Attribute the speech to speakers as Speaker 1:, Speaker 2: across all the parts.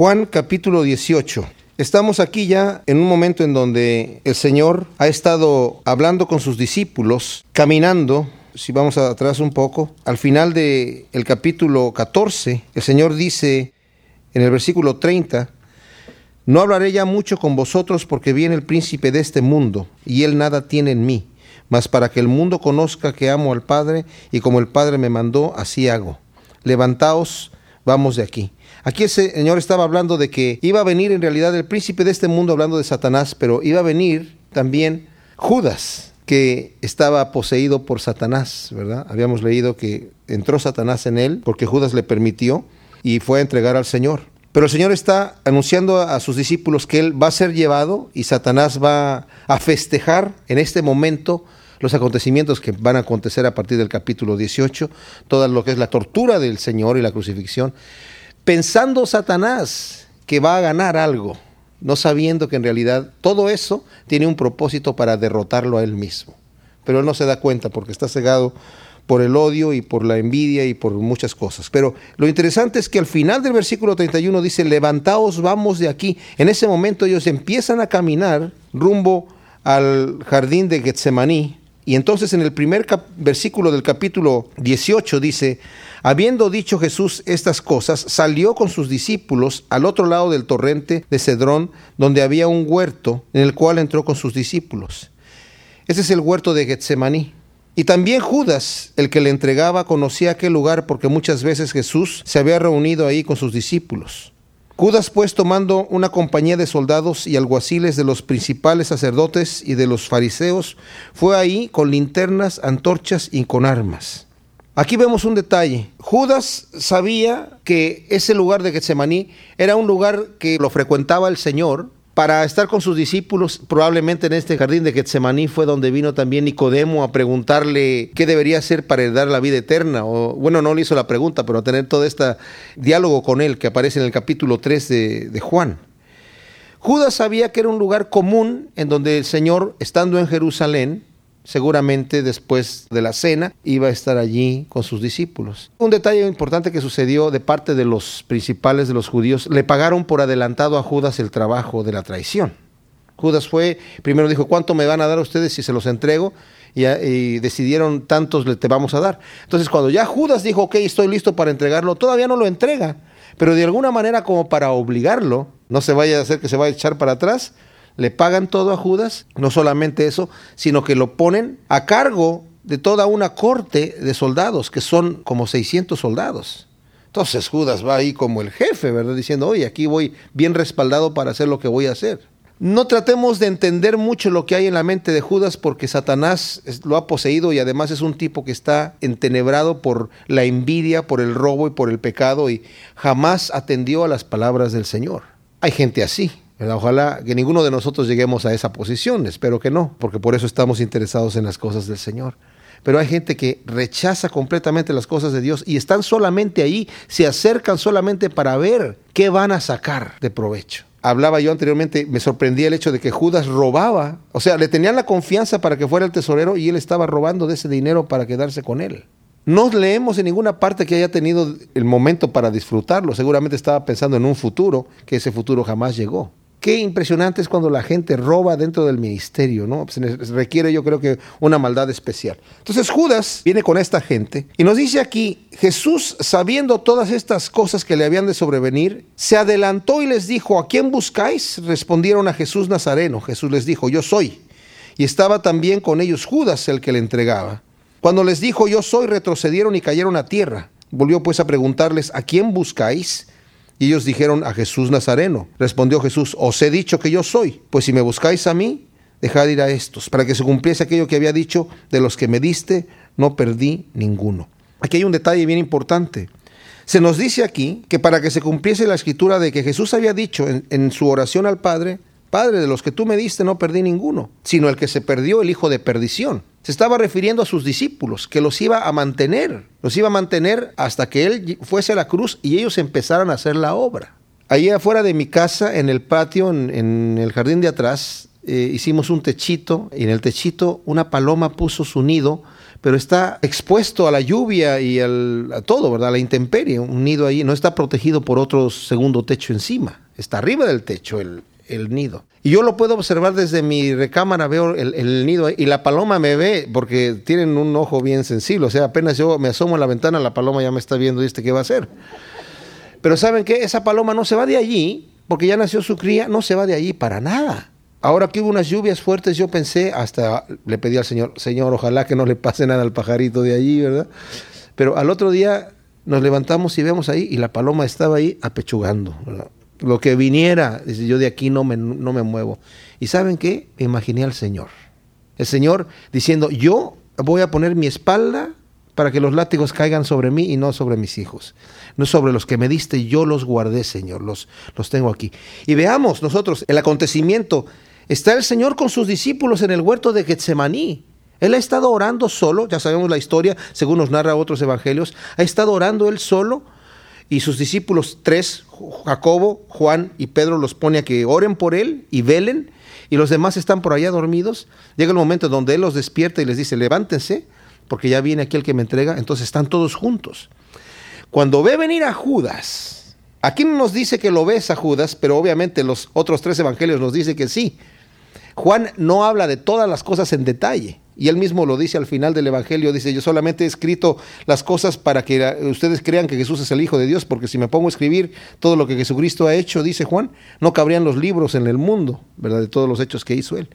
Speaker 1: Juan capítulo 18. Estamos aquí ya en un momento en donde el Señor ha estado hablando con sus discípulos, caminando, si vamos atrás un poco, al final del el capítulo 14, el Señor dice en el versículo 30, no hablaré ya mucho con vosotros porque viene el príncipe de este mundo y él nada tiene en mí, mas para que el mundo conozca que amo al Padre y como el Padre me mandó, así hago. Levantaos, vamos de aquí. Aquí el Señor estaba hablando de que iba a venir en realidad el príncipe de este mundo, hablando de Satanás, pero iba a venir también Judas, que estaba poseído por Satanás, ¿verdad? Habíamos leído que entró Satanás en él porque Judas le permitió y fue a entregar al Señor. Pero el Señor está anunciando a sus discípulos que Él va a ser llevado y Satanás va a festejar en este momento los acontecimientos que van a acontecer a partir del capítulo 18, todo lo que es la tortura del Señor y la crucifixión pensando Satanás que va a ganar algo, no sabiendo que en realidad todo eso tiene un propósito para derrotarlo a él mismo. Pero él no se da cuenta porque está cegado por el odio y por la envidia y por muchas cosas. Pero lo interesante es que al final del versículo 31 dice, levantaos, vamos de aquí. En ese momento ellos empiezan a caminar rumbo al jardín de Getsemaní. Y entonces en el primer versículo del capítulo 18 dice, Habiendo dicho Jesús estas cosas, salió con sus discípulos al otro lado del torrente de Cedrón, donde había un huerto en el cual entró con sus discípulos. Ese es el huerto de Getsemaní. Y también Judas, el que le entregaba, conocía aquel lugar porque muchas veces Jesús se había reunido ahí con sus discípulos. Judas pues tomando una compañía de soldados y alguaciles de los principales sacerdotes y de los fariseos, fue ahí con linternas, antorchas y con armas. Aquí vemos un detalle. Judas sabía que ese lugar de Getsemaní era un lugar que lo frecuentaba el Señor para estar con sus discípulos. Probablemente en este jardín de Getsemaní fue donde vino también Nicodemo a preguntarle qué debería hacer para heredar la vida eterna. O, bueno, no le hizo la pregunta, pero a tener todo este diálogo con él que aparece en el capítulo 3 de, de Juan. Judas sabía que era un lugar común en donde el Señor, estando en Jerusalén, seguramente después de la cena iba a estar allí con sus discípulos. Un detalle importante que sucedió de parte de los principales de los judíos, le pagaron por adelantado a Judas el trabajo de la traición. Judas fue, primero dijo, ¿cuánto me van a dar ustedes si se los entrego? Y, decidieron tantos le te vamos a dar. Entonces cuando ya Judas dijo, ok, estoy listo para entregarlo, todavía no lo entrega, pero de alguna manera como para obligarlo, no se vaya a hacer que se vaya a echar para atrás, le pagan todo a Judas, no solamente eso, sino que lo ponen a cargo de toda una corte de soldados, que son como 600 soldados. Entonces Judas va ahí como el jefe, ¿verdad? Diciendo, oye, aquí voy bien respaldado para hacer lo que voy a hacer. No tratemos de entender mucho lo que hay en la mente de Judas porque Satanás lo ha poseído y además es un tipo que está entenebrado por la envidia, por el robo y por el pecado y jamás atendió a las palabras del Señor. Hay gente así, Ojalá que ninguno de nosotros lleguemos a esa posición, espero que no, porque por eso estamos interesados en las cosas del Señor. Pero hay gente que rechaza completamente las cosas de Dios y están solamente ahí, se acercan solamente para ver qué van a sacar de provecho. Hablaba yo anteriormente, me sorprendía el hecho de que Judas robaba, o sea, le tenían la confianza para que fuera el tesorero y él estaba robando de ese dinero para quedarse con él. No leemos en ninguna parte que haya tenido el momento para disfrutarlo. Seguramente estaba pensando en un futuro, que ese futuro jamás llegó. Qué impresionante es cuando la gente roba dentro del ministerio, ¿no? Se requiere yo creo que una maldad especial. Entonces Judas viene con esta gente y nos dice aquí, Jesús sabiendo todas estas cosas que le habían de sobrevenir, se adelantó y les dijo, ¿a quién buscáis? Respondieron a Jesús Nazareno. Jesús les dijo, yo soy. Y estaba también con ellos Judas el que le entregaba. Cuando les dijo, yo soy, retrocedieron y cayeron a tierra. Volvió pues a preguntarles, ¿a quién buscáis? Y ellos dijeron a Jesús Nazareno. Respondió Jesús, os he dicho que yo soy, pues si me buscáis a mí, dejad ir a estos, para que se cumpliese aquello que había dicho, de los que me diste, no perdí ninguno. Aquí hay un detalle bien importante. Se nos dice aquí que para que se cumpliese la escritura de que Jesús había dicho en, en su oración al Padre, Padre, de los que tú me diste no perdí ninguno, sino el que se perdió, el hijo de perdición. Se estaba refiriendo a sus discípulos, que los iba a mantener, los iba a mantener hasta que él fuese a la cruz y ellos empezaran a hacer la obra. Allí afuera de mi casa, en el patio, en, el jardín de atrás, eh, hicimos un techito y en el techito una paloma puso su nido pero está expuesto a la lluvia y al, a todo, ¿verdad? A la intemperie, un nido ahí, no está protegido por otro segundo techo encima, está arriba del techo el, el nido. Y yo lo puedo observar desde mi recámara, veo el, el, nido y la paloma me ve porque tienen un ojo bien sensible, o sea, apenas yo me asomo a la ventana, la paloma ya me está viendo y este qué va a hacer. Pero ¿saben qué? Esa paloma no se va de allí, porque ya nació su cría, no se va de allí para nada. Ahora que hubo unas lluvias fuertes, yo pensé, hasta le pedí al Señor, Señor, ojalá que no le pase nada al pajarito de allí, ¿verdad? Pero al otro día nos levantamos y vemos ahí, y la paloma estaba ahí apechugando, ¿verdad? Lo que viniera, yo de aquí no me, no me muevo. ¿Y saben qué? Imaginé al Señor. El Señor diciendo, yo voy a poner mi espalda para que los látigos caigan sobre mí y no sobre mis hijos. No sobre los que me diste, yo los guardé, Señor, los, los tengo aquí. Y veamos nosotros el acontecimiento. Está el Señor con sus discípulos en el huerto de Getsemaní. Él ha estado orando solo, ya sabemos la historia, según nos narra otros evangelios, ha estado orando él solo y sus discípulos tres, Jacobo, Juan y Pedro, los pone a que oren por él y velen, y los demás están por allá dormidos. Llega el momento donde él los despierta y les dice, levántense, porque ya viene aquí el que me entrega, entonces están todos juntos. Cuando ve venir a Judas, aquí no nos dice que lo ves a Judas, pero obviamente los otros tres evangelios nos dice que sí. Juan no habla de todas las cosas en detalle. Y él mismo lo dice al final del Evangelio, dice, yo solamente he escrito las cosas para que ustedes crean que Jesús es el Hijo de Dios, porque si me pongo a escribir todo lo que Jesucristo ha hecho, dice Juan, no cabrían los libros en el mundo, ¿verdad? De todos los hechos que hizo él.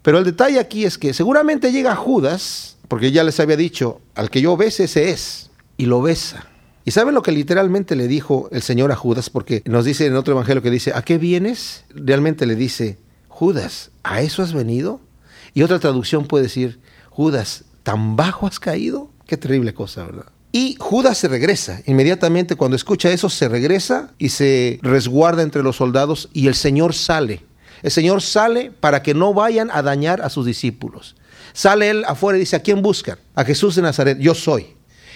Speaker 1: Pero el detalle aquí es que seguramente llega Judas, porque ya les había dicho, al que yo bese ese es, y lo besa. ¿Y saben lo que literalmente le dijo el Señor a Judas? Porque nos dice en otro evangelio que dice, ¿a qué vienes? Realmente le dice, Judas, ¿a eso has venido? Y otra traducción puede decir, Judas, ¿tan bajo has caído? Qué terrible cosa, ¿verdad? Y Judas se regresa. Inmediatamente cuando escucha eso, se regresa y se resguarda entre los soldados y el Señor sale. El Señor sale para que no vayan a dañar a sus discípulos. Sale él afuera y dice, ¿a quién buscan? A Jesús de Nazaret, yo soy.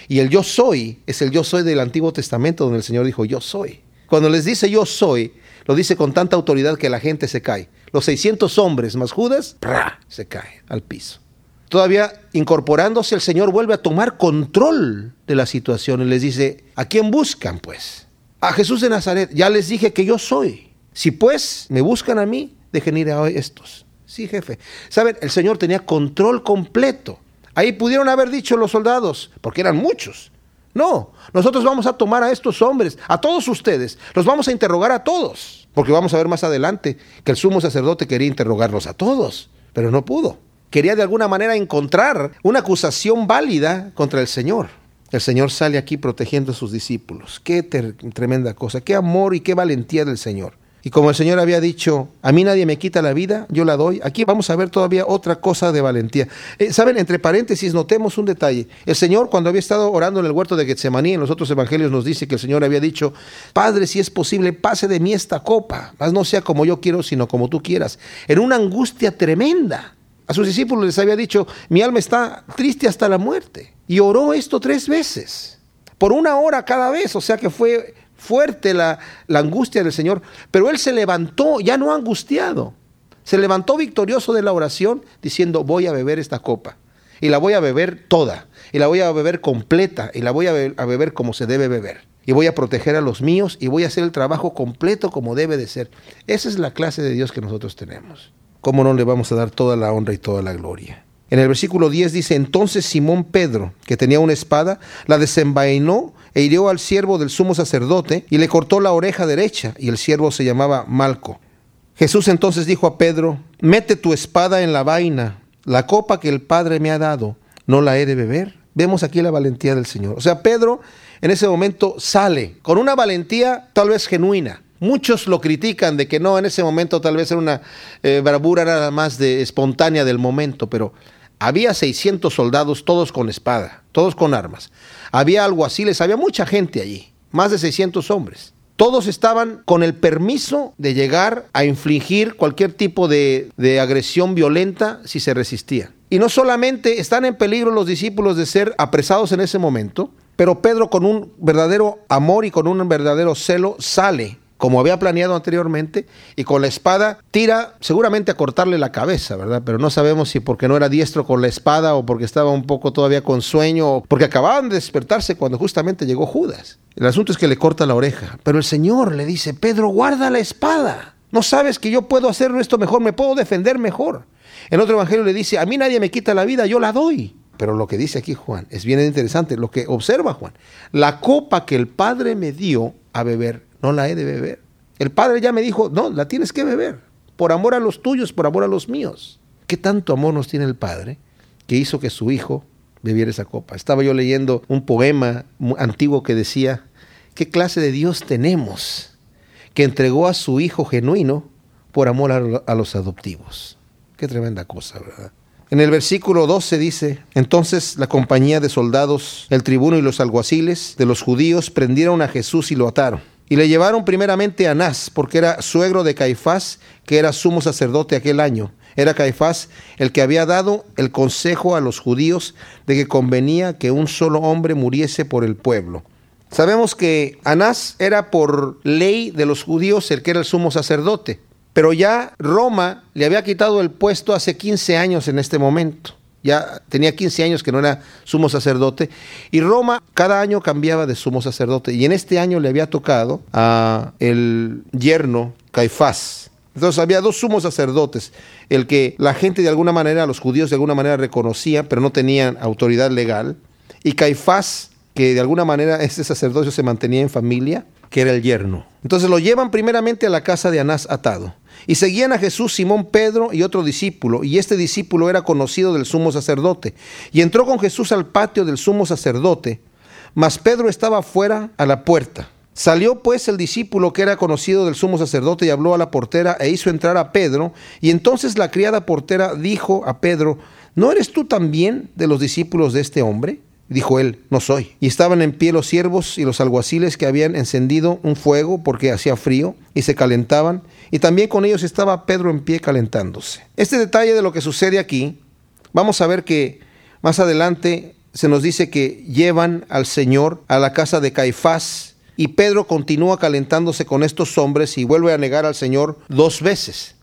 Speaker 1: Y el yo soy es el yo soy del Antiguo Testamento donde el Señor dijo, yo soy. Cuando les dice yo soy, lo dice con tanta autoridad que la gente se cae. Los 600 hombres más Judas, se cae al piso. Todavía incorporándose, el Señor vuelve a tomar control de la situación y les dice, ¿a quién buscan pues? A Jesús de Nazaret. Ya les dije que yo soy. Si pues me buscan a mí, dejen ir a estos. Sí, jefe. Saben, el Señor tenía control completo. Ahí pudieron haber dicho los soldados, porque eran muchos. No, nosotros vamos a tomar a estos hombres, a todos ustedes, los vamos a interrogar a todos, porque vamos a ver más adelante que el sumo sacerdote quería interrogarlos a todos, pero no pudo. Quería de alguna manera encontrar una acusación válida contra el Señor. El Señor sale aquí protegiendo a sus discípulos. Qué tremenda cosa, qué amor y qué valentía del Señor. Y como el Señor había dicho, a mí nadie me quita la vida, yo la doy. Aquí vamos a ver todavía otra cosa de valentía. Eh, Saben, entre paréntesis, notemos un detalle. El Señor, cuando había estado orando en el huerto de Getsemaní, en los otros evangelios nos dice que el Señor había dicho, Padre, si es posible, pase de mí esta copa, mas no sea como yo quiero, sino como tú quieras. En una angustia tremenda. A sus discípulos les había dicho, mi alma está triste hasta la muerte. Y oró esto tres veces, por una hora cada vez, o sea que fue fuerte la, la, angustia del Señor, pero él se levantó ya no angustiado, se levantó victorioso de la oración diciendo voy a beber esta copa y la voy a beber toda y la voy a beber completa y la voy a, be a beber como se debe beber y voy a proteger a los míos y voy a hacer el trabajo completo como debe de ser. Esa es la clase de Dios que nosotros tenemos. ¿Cómo no le vamos a dar toda la honra y toda la gloria? En el versículo 10 dice, entonces Simón Pedro, que tenía una espada, la desenvainó e hirió al siervo del sumo sacerdote y le cortó la oreja derecha, y el siervo se llamaba Malco. Jesús entonces dijo a Pedro, mete tu espada en la vaina, la copa que el Padre me ha dado, ¿no la he de beber? Vemos aquí la valentía del Señor. O sea, Pedro en ese momento sale con una valentía tal vez genuina. Muchos lo critican de que no, en ese momento tal vez era una eh, bravura nada más de espontánea del momento, pero había 600 soldados, todos con espada, todos con armas. Había alguaciles, había mucha gente allí, más de 600 hombres. Todos estaban con el permiso de llegar a infligir cualquier tipo de, de agresión violenta si se resistía. Y no solamente están en peligro los discípulos de ser apresados en ese momento, pero Pedro con un verdadero amor y con un verdadero celo sale como había planeado anteriormente, y con la espada tira seguramente a cortarle la cabeza, ¿verdad? Pero no sabemos si porque no era diestro con la espada o porque estaba un poco todavía con sueño o porque acababan de despertarse cuando justamente llegó Judas. El asunto es que le corta la oreja, pero el Señor le dice, Pedro, guarda la espada. No sabes que yo puedo hacer esto mejor, me puedo defender mejor. En otro evangelio le dice, a mí nadie me quita la vida, yo la doy. Pero lo que dice aquí Juan es bien interesante, lo que observa Juan. La copa que el Padre me dio a beber, no la he de beber. El Padre ya me dijo, no, la tienes que beber, por amor a los tuyos, por amor a los míos. ¿Qué tanto amor nos tiene el Padre que hizo que su Hijo bebiera esa copa? Estaba yo leyendo un poema antiguo que decía, ¿qué clase de Dios tenemos que entregó a su Hijo genuino por amor a, los adoptivos? Qué tremenda cosa, ¿verdad? En el versículo 12 dice, entonces la compañía de soldados, el tribuno y los alguaciles de los judíos prendieron a Jesús y lo ataron. Y le llevaron primeramente a Anás, porque era suegro de Caifás, que era sumo sacerdote aquel año. Era Caifás el que había dado el consejo a los judíos de que convenía que un solo hombre muriese por el pueblo. Sabemos que Anás era por ley de los judíos el que era el sumo sacerdote. Pero ya Roma le había quitado el puesto hace 15 años en este momento. Ya tenía 15 años que no era sumo sacerdote. Y Roma cada año cambiaba de sumo sacerdote. Y en este año le había tocado a el yerno Caifás. Entonces había dos sumos sacerdotes, el que la gente de alguna manera, los judíos de alguna manera reconocían, pero no tenían autoridad legal, y Caifás, que de alguna manera este sacerdocio se mantenía en familia, que era el yerno. Entonces lo llevan primeramente a la casa de Anás atado. Y seguían a Jesús Simón Pedro y otro discípulo, y este discípulo era conocido del sumo sacerdote. Y entró con Jesús al patio del sumo sacerdote, mas Pedro estaba fuera a la puerta. Salió pues el discípulo que era conocido del sumo sacerdote y habló a la portera e hizo entrar a Pedro. Y entonces la criada portera dijo a Pedro, ¿no eres tú también de los discípulos de este hombre? Dijo él, no soy. Y estaban en pie los siervos y los alguaciles que habían encendido un fuego porque hacía frío y se calentaban. Y también con ellos estaba Pedro en pie calentándose. Este detalle de lo que sucede aquí, vamos a ver que más adelante se nos dice que llevan al Señor a la casa de Caifás y Pedro continúa calentándose con estos hombres y vuelve a negar al Señor dos veces.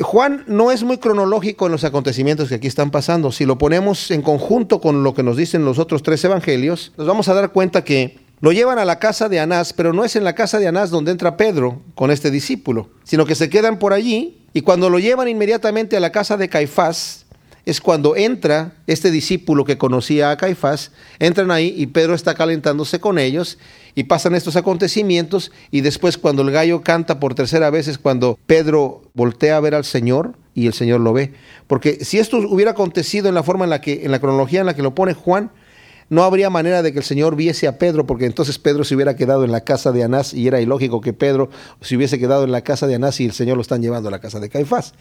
Speaker 1: Juan no es muy cronológico en los acontecimientos que aquí están pasando. Si lo ponemos en conjunto con lo que nos dicen los otros tres evangelios, nos vamos a dar cuenta que lo llevan a la casa de Anás, pero no es en la casa de Anás donde entra Pedro con este discípulo, sino que se quedan por allí y cuando lo llevan inmediatamente a la casa de Caifás, es cuando entra este discípulo que conocía a Caifás, entran ahí y Pedro está calentándose con ellos y pasan estos acontecimientos y después cuando el gallo canta por tercera vez es cuando Pedro voltea a ver al Señor y el Señor lo ve. Porque si esto hubiera acontecido en la forma en la que en la cronología en la que lo pone Juan, no habría manera de que el Señor viese a Pedro, porque entonces Pedro se hubiera quedado en la casa de Anás y era ilógico que Pedro se hubiese quedado en la casa de Anás y el Señor lo están llevando a la casa de Caifás.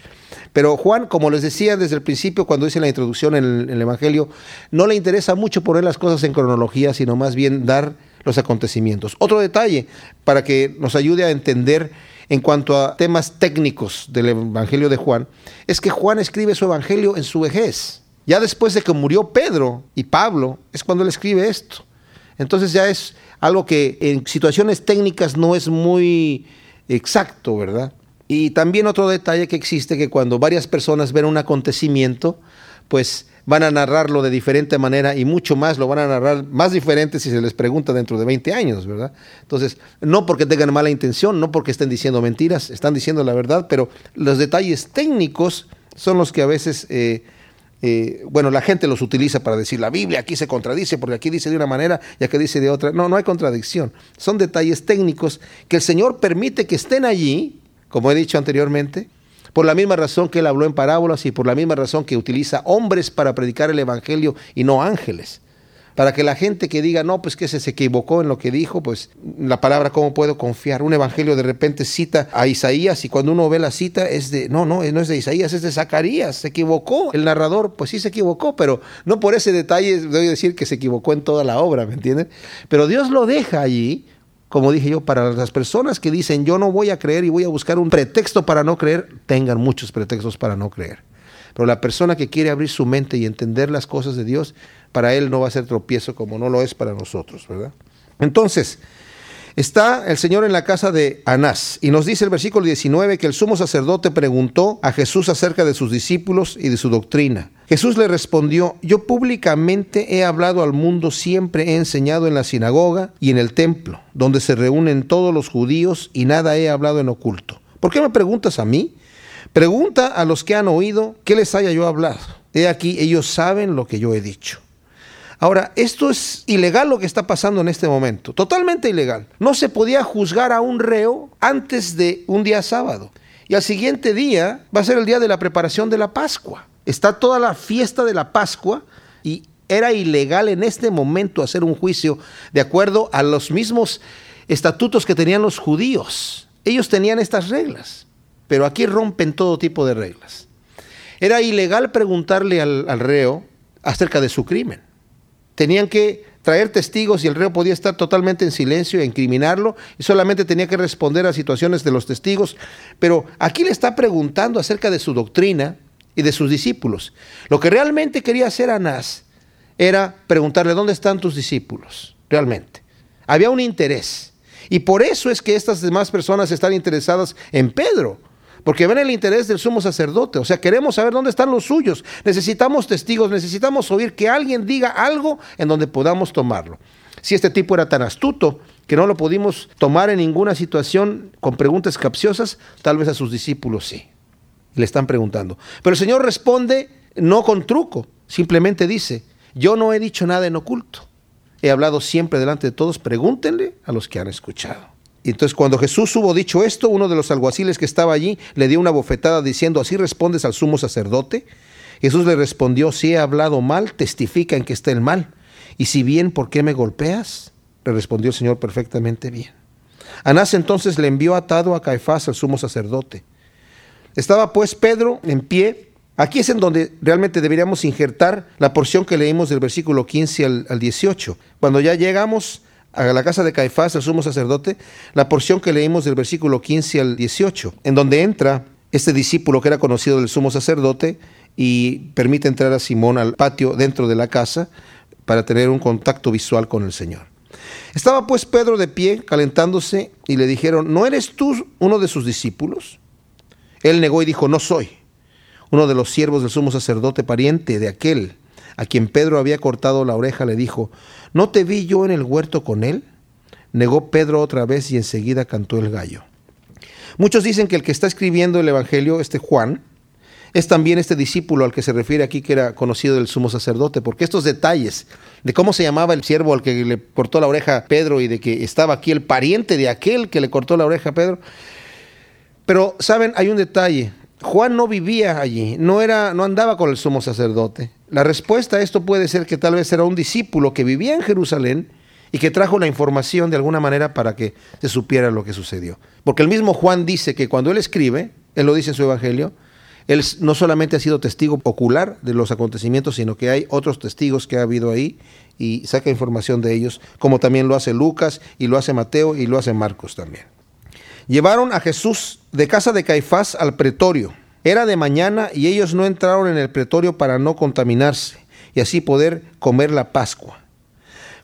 Speaker 1: Pero Juan, como les decía desde el principio, cuando dice la introducción en el, en el Evangelio, no le interesa mucho poner las cosas en cronología, sino más bien dar los acontecimientos. Otro detalle para que nos ayude a entender en cuanto a temas técnicos del Evangelio de Juan, es que Juan escribe su Evangelio en su vejez. Ya después de que murió Pedro y Pablo, es cuando él escribe esto. Entonces ya es algo que en situaciones técnicas no es muy exacto, ¿verdad? Y también otro detalle que existe, que cuando varias personas ven un acontecimiento, pues van a narrarlo de diferente manera y mucho más lo van a narrar más diferente si se les pregunta dentro de 20 años, ¿verdad? Entonces, no porque tengan mala intención, no porque estén diciendo mentiras, están diciendo la verdad, pero los detalles técnicos son los que a veces, eh, eh, bueno, la gente los utiliza para decir la Biblia aquí se contradice porque aquí dice de una manera y aquí dice de otra. No, no hay contradicción. Son detalles técnicos que el Señor permite que estén allí, como he dicho anteriormente, por la misma razón que él habló en parábolas y por la misma razón que utiliza hombres para predicar el Evangelio y no ángeles. Para que la gente que diga, no, pues que se, equivocó en lo que dijo, pues la palabra, ¿cómo puedo confiar? Un evangelio de repente cita a Isaías y cuando uno ve la cita es de, no, no, no es de Isaías, es de Zacarías, se equivocó. El narrador, pues sí se equivocó, pero no por ese detalle debo decir que se equivocó en toda la obra, ¿me entienden? Pero Dios lo deja allí como dije yo, para las personas que dicen yo no voy a creer y voy a buscar un pretexto para no creer, tengan muchos pretextos para no creer. Pero la persona que quiere abrir su mente y entender las cosas de Dios, para él no va a ser tropiezo como no lo es para nosotros, ¿verdad? Entonces, Está el Señor en la casa de Anás y nos dice el versículo 19 que el sumo sacerdote preguntó a Jesús acerca de sus discípulos y de su doctrina. Jesús le respondió, yo públicamente he hablado al mundo, siempre he enseñado en la sinagoga y en el templo, donde se reúnen todos los judíos y nada he hablado en oculto. ¿Por qué me preguntas a mí? Pregunta a los que han oído qué les haya yo hablado. He aquí, ellos saben lo que yo he dicho. Ahora, esto es ilegal lo que está pasando en este momento, totalmente ilegal. No se podía juzgar a un reo antes de un día sábado. Y al siguiente día va a ser el día de la preparación de la Pascua. Está toda la fiesta de la Pascua y era ilegal en este momento hacer un juicio de acuerdo a los mismos estatutos que tenían los judíos. Ellos tenían estas reglas, pero aquí rompen todo tipo de reglas. Era ilegal preguntarle al, al reo acerca de su crimen. Tenían que traer testigos y el reo podía estar totalmente en silencio e incriminarlo y solamente tenía que responder a situaciones de los testigos. Pero aquí le está preguntando acerca de su doctrina y de sus discípulos. Lo que realmente quería hacer Anás era preguntarle dónde están tus discípulos, realmente. Había un interés. Y por eso es que estas demás personas están interesadas en Pedro porque ven el interés del sumo sacerdote. O sea, queremos saber dónde están los suyos. Necesitamos testigos, necesitamos oír que alguien diga algo en donde podamos tomarlo. Si este tipo era tan astuto que no lo pudimos tomar en ninguna situación con preguntas capciosas, tal vez a sus discípulos sí. Le están preguntando. Pero el Señor responde no con truco, simplemente dice, yo no he dicho nada en oculto. He hablado siempre delante de todos, pregúntenle a los que han escuchado. Y entonces cuando Jesús hubo dicho esto, uno de los alguaciles que estaba allí le dio una bofetada diciendo, ¿así respondes al sumo sacerdote? Jesús le respondió, si he hablado mal, testifica en que está el mal. Y si bien, ¿por qué me golpeas? Le respondió el Señor perfectamente bien. Anás entonces le envió atado a Caifás, al sumo sacerdote. Estaba pues Pedro en pie. Aquí es en donde realmente deberíamos injertar la porción que leímos del versículo 15 al, al 18. Cuando ya llegamos a la casa de Caifás, el sumo sacerdote, la porción que leímos del versículo 15 al 18, en donde entra este discípulo que era conocido del sumo sacerdote y permite entrar a Simón al patio dentro de la casa para tener un contacto visual con el Señor. Estaba pues Pedro de pie, calentándose, y le dijeron, ¿no eres tú uno de sus discípulos? Él negó y dijo, no soy. Uno de los siervos del sumo sacerdote, pariente de aquel a quien Pedro había cortado la oreja, le dijo, ¿no te vi yo en el huerto con él? Negó Pedro otra vez y enseguida cantó el gallo. Muchos dicen que el que está escribiendo el Evangelio, este Juan, es también este discípulo al que se refiere aquí, que era conocido del sumo sacerdote, porque estos detalles de cómo se llamaba el siervo al que le cortó la oreja a Pedro y de que estaba aquí el pariente de aquel que le cortó la oreja a Pedro. Pero, ¿saben? Hay un detalle. Juan no vivía allí, no, era, no andaba con el sumo sacerdote. La respuesta a esto puede ser que tal vez era un discípulo que vivía en Jerusalén y que trajo la información de alguna manera para que se supiera lo que sucedió. Porque el mismo Juan dice que cuando él escribe, él lo dice en su evangelio, él no solamente ha sido testigo ocular de los acontecimientos, sino que hay otros testigos que ha habido ahí y saca información de ellos, como también lo hace Lucas y lo hace Mateo y lo hace Marcos también. Llevaron a Jesús de casa de Caifás al pretorio. Era de mañana y ellos no entraron en el pretorio para no contaminarse y así poder comer la Pascua.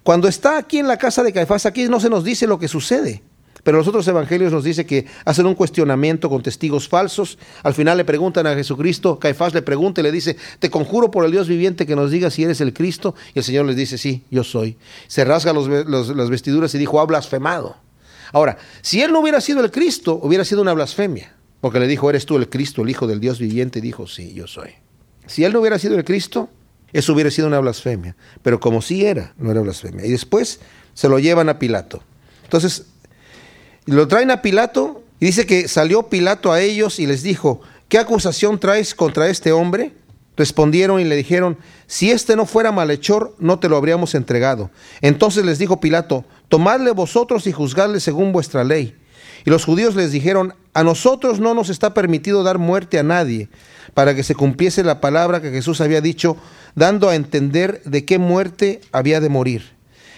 Speaker 1: Cuando está aquí en la casa de Caifás, aquí no se nos dice lo que sucede. Pero los otros evangelios nos dice que hacen un cuestionamiento con testigos falsos. Al final le preguntan a Jesucristo, Caifás le pregunta y le dice, te conjuro por el Dios viviente que nos diga si eres el Cristo. Y el Señor les dice, sí, yo soy. Se rasga las vestiduras y dijo, ha blasfemado. Ahora, si él no hubiera sido el Cristo, hubiera sido una blasfemia, porque le dijo, ¿eres tú el Cristo, el Hijo del Dios viviente? Y dijo, sí, yo soy. Si él no hubiera sido el Cristo, eso hubiera sido una blasfemia, pero como sí era, no era blasfemia. Y después se lo llevan a Pilato. Entonces, lo traen a Pilato y dice que salió Pilato a ellos y les dijo, ¿qué acusación traes contra este hombre? Respondieron y le dijeron, si este no fuera malhechor, no te lo habríamos entregado. Entonces les dijo Pilato, tomadle vosotros y juzgadle según vuestra ley. Y los judíos les dijeron, a nosotros no nos está permitido dar muerte a nadie, para que se cumpliese la palabra que Jesús había dicho, dando a entender de qué muerte había de morir.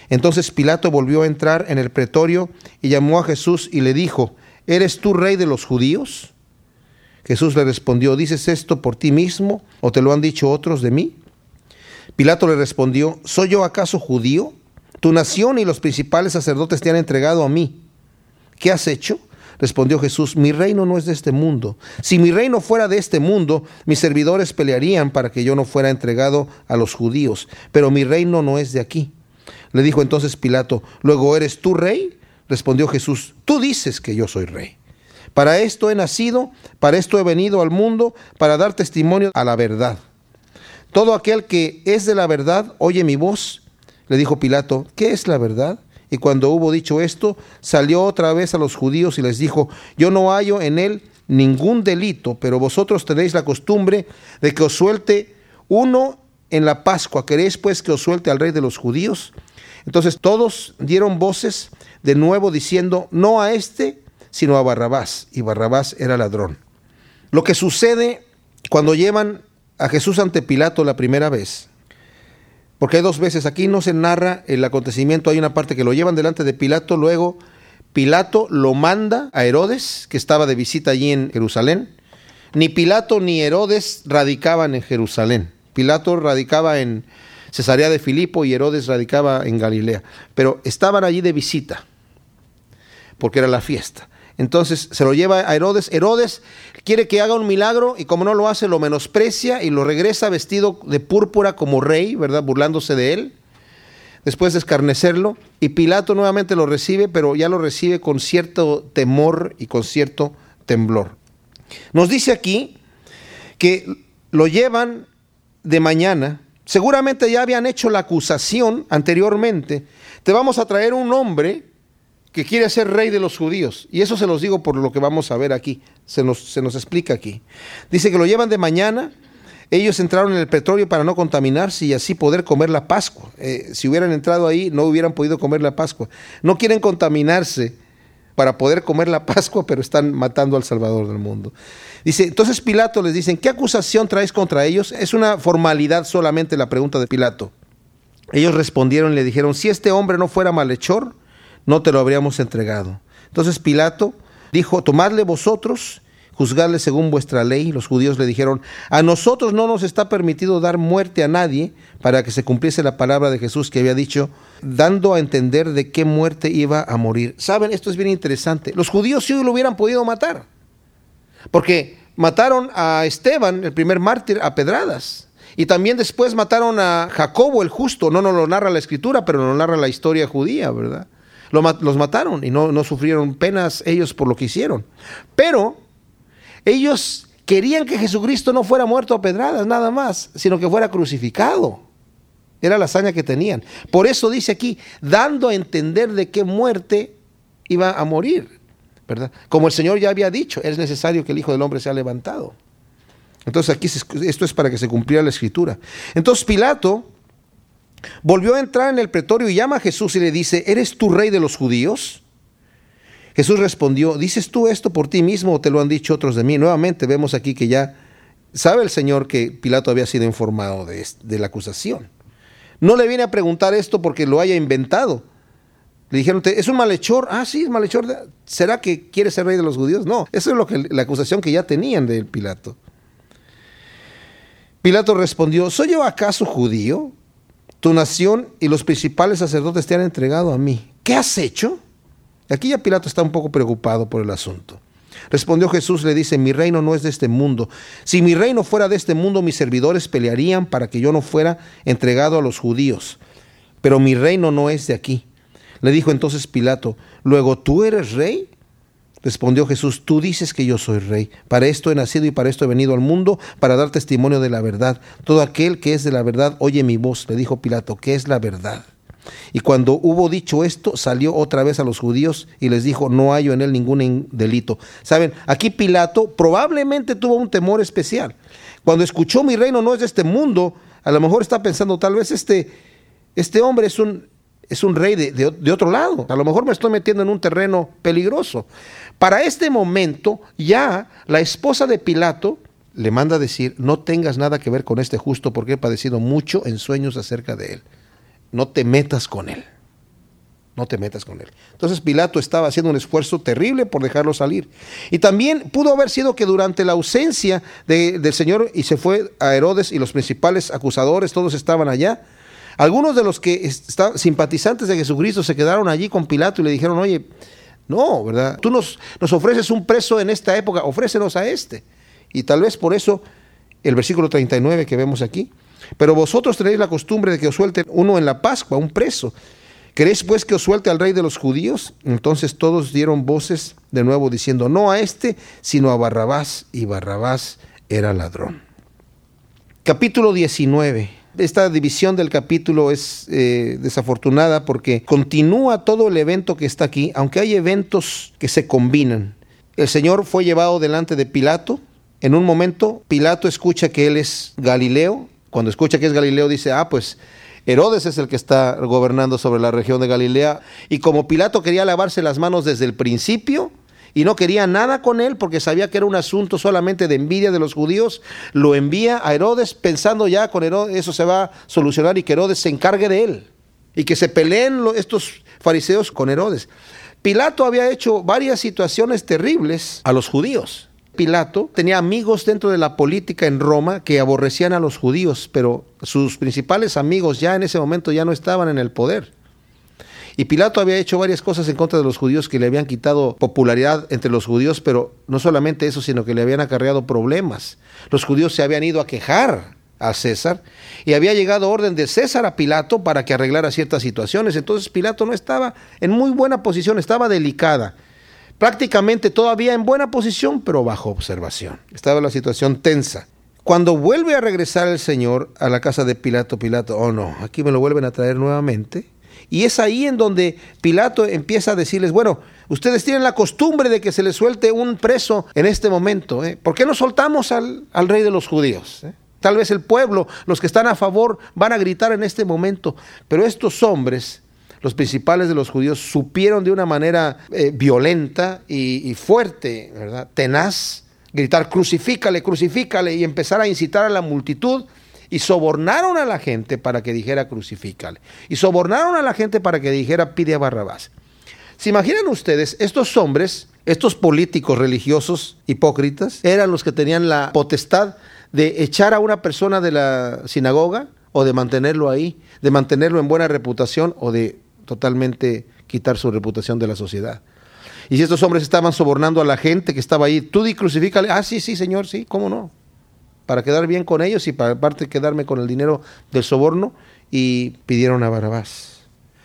Speaker 1: Entonces Pilato volvió a entrar en el pretorio y llamó a Jesús y le dijo, ¿eres tú rey de los judíos? Jesús le respondió, ¿dices esto por ti mismo o te lo han dicho otros de mí? Pilato le respondió, ¿soy yo acaso judío? Tu nación y los principales sacerdotes te han entregado a mí. ¿qué has hecho? Respondió Jesús, mi reino no es de este mundo. Si mi reino fuera de este mundo, mis servidores pelearían para que yo no fuera entregado a los judíos, pero mi reino no es de aquí. Le dijo entonces Pilato, luego eres tú rey? Respondió Jesús, tú dices que yo soy rey. Para esto he nacido, para esto he venido al mundo, para dar testimonio a la verdad. Todo aquel que es de la verdad oye mi voz. Le dijo Pilato, ¿qué es la verdad? Y cuando hubo dicho esto, salió otra vez a los judíos y les dijo, yo no hallo en él ningún delito, pero vosotros tenéis la costumbre de que os suelte uno en la Pascua. ¿Queréis pues que os suelte al rey de los judíos? Entonces todos dieron voces de nuevo diciendo, no a este, sino a Barrabás. Y Barrabás era ladrón. Lo que sucede cuando llevan a Jesús ante Pilato la primera vez porque hay dos veces, aquí no se narra el acontecimiento, hay una parte que lo llevan delante de Pilato, luego Pilato lo manda a Herodes, que estaba de visita allí en Jerusalén. Ni Pilato ni Herodes radicaban en Jerusalén. Pilato radicaba en Cesarea de Filipo y Herodes radicaba en Galilea. Pero estaban allí de visita, porque era la fiesta. Entonces se lo lleva a Herodes. Herodes quiere que haga un milagro y como no lo hace, lo menosprecia y lo regresa vestido de púrpura como rey, ¿verdad? Burlándose de él. Después de escarnecerlo. Y Pilato nuevamente lo recibe, pero ya lo recibe con cierto temor y con cierto temblor. Nos dice aquí que lo llevan de mañana. Seguramente ya habían hecho la acusación anteriormente. Te vamos a traer un hombre que quiere ser rey de los judíos. Y eso se los digo por lo que vamos a ver aquí. Se nos, se nos explica aquí. Dice que lo llevan de mañana. Ellos entraron en el petróleo para no contaminarse y así poder comer la Pascua. Eh, si hubieran entrado ahí, no hubieran podido comer la Pascua. No quieren contaminarse para poder comer la Pascua, pero están matando al Salvador del mundo. Dice, entonces Pilato les dicen, ¿qué acusación traes contra ellos? Es una formalidad solamente la pregunta de Pilato. Ellos respondieron y le dijeron, si este hombre no fuera malhechor, no te lo habríamos entregado. Entonces Pilato dijo, tomadle vosotros, juzgadle según vuestra ley. Los judíos le dijeron, a nosotros no nos está permitido dar muerte a nadie para que se cumpliese la palabra de Jesús que había dicho, dando a entender de qué muerte iba a morir. Saben, esto es bien interesante. Los judíos sí lo hubieran podido matar, porque mataron a Esteban, el primer mártir, a pedradas. Y también después mataron a Jacobo el justo. No nos lo narra la escritura, pero nos narra la historia judía, ¿verdad? Los mataron y no, no sufrieron penas ellos por lo que hicieron. Pero ellos querían que Jesucristo no fuera muerto a pedradas nada más, sino que fuera crucificado. Era la hazaña que tenían. Por eso dice aquí, dando a entender de qué muerte iba a morir. ¿verdad? Como el Señor ya había dicho, es necesario que el Hijo del Hombre sea levantado. Entonces aquí esto es para que se cumpliera la escritura. Entonces Pilato Volvió a entrar en el pretorio y llama a Jesús y le dice, ¿eres tú rey de los judíos? Jesús respondió, ¿dices tú esto por ti mismo o te lo han dicho otros de mí? Nuevamente vemos aquí que ya sabe el Señor que Pilato había sido informado de, la acusación. No le viene a preguntar esto porque lo haya inventado. Le dijeron, ¿es un malhechor? Ah, sí, es malhechor. ¿Será que quiere ser rey de los judíos? No, eso es lo que, la acusación que ya tenían de Pilato. Pilato respondió, ¿soy yo acaso judío? Tu nación y los principales sacerdotes te han entregado a mí. ¿Qué has hecho? Aquí ya Pilato está un poco preocupado por el asunto. Respondió Jesús, le dice, mi reino no es de este mundo. Si mi reino fuera de este mundo, mis servidores pelearían para que yo no fuera entregado a los judíos. Pero mi reino no es de aquí. Le dijo entonces Pilato, luego tú eres rey. Respondió Jesús, tú dices que yo soy rey. Para esto he nacido y para esto he venido al mundo, para dar testimonio de la verdad. Todo aquel que es de la verdad oye mi voz, le dijo Pilato, ¿qué es la verdad? Y cuando hubo dicho esto, salió otra vez a los judíos y les dijo, no hallo en él ningún delito. Saben, aquí Pilato probablemente tuvo un temor especial. Cuando escuchó mi reino no es de este mundo, a lo mejor está pensando, tal vez este, este hombre es un, es un rey de, de otro lado. A lo mejor me estoy metiendo en un terreno peligroso. Para este momento ya la esposa de Pilato le manda a decir, no tengas nada que ver con este justo porque he padecido mucho en sueños acerca de él. No te metas con él. No te metas con él. Entonces Pilato estaba haciendo un esfuerzo terrible por dejarlo salir. Y también pudo haber sido que durante la ausencia del Señor y se fue a Herodes y los principales acusadores, todos estaban allá. Algunos de los que estaban simpatizantes de Jesucristo se quedaron allí con Pilato y le dijeron, oye, No, ¿verdad? Tú nos, nos ofreces un preso en esta época, ofrécenos a este. Y tal vez por eso el versículo 39 que vemos aquí. Pero vosotros tenéis la costumbre de que os suelten uno en la Pascua, un preso. ¿Queréis pues que os suelte al rey de los judíos? Entonces todos dieron voces de nuevo diciendo, no a este, sino a Barrabás, y Barrabás era ladrón. Capítulo 19. Esta división del capítulo es eh, desafortunada porque continúa todo el evento que está aquí, aunque hay eventos que se combinan. El Señor fue llevado delante de Pilato. En un momento, Pilato escucha que él es Galileo. Cuando escucha que es Galileo, dice, ah, pues Herodes es el que está gobernando sobre la región de Galilea. Y como Pilato quería lavarse las manos desde el principio y no quería nada con él porque sabía que era un asunto solamente de envidia de los judíos, lo envía a Herodes pensando ya con Herodes eso se va a solucionar y que Herodes se encargue de él. Y que se peleen estos fariseos con Herodes. Pilato había hecho varias situaciones terribles a los judíos. Pilato tenía amigos dentro de la política en Roma que aborrecían a los judíos, pero sus principales amigos ya en ese momento ya no estaban en el poder. Y Pilato había hecho varias cosas en contra de los judíos que le habían quitado popularidad entre los judíos, pero no solamente eso, sino que le habían acarreado problemas. Los judíos se habían ido a quejar a César y había llegado orden de César a Pilato para que arreglara ciertas situaciones. Entonces Pilato no estaba en muy buena posición, estaba delicada prácticamente todavía en buena posición, pero bajo observación. Estaba la situación tensa. Cuando vuelve a regresar el Señor a la casa de Pilato, Pilato, oh no, aquí me lo vuelven a traer nuevamente. Y es ahí en donde Pilato empieza a decirles, bueno, ustedes tienen la costumbre de que se les suelte un preso en este momento. ¿eh? ¿Por qué no soltamos al, rey de los judíos? Eh? Tal vez el pueblo, los que están a favor, van a gritar en este momento. Pero estos hombres los principales de los judíos supieron de una manera eh, violenta y, fuerte, ¿verdad? tenaz, gritar crucifícale, crucifícale y empezar a incitar a la multitud y sobornaron a la gente para que dijera crucifícale y sobornaron a la gente para que dijera pide a Barrabás. ¿Se imaginan ustedes, estos hombres, estos políticos religiosos hipócritas, eran los que tenían la potestad de echar a una persona de la sinagoga o de mantenerlo ahí, de mantenerlo en buena reputación o de totalmente quitar su reputación de la sociedad. Y si estos hombres estaban sobornando a la gente que estaba ahí, tú di crucifícale, ah, sí, sí, señor, sí, cómo no, para quedar bien con ellos y para aparte quedarme con el dinero del soborno, y pidieron a Barabás.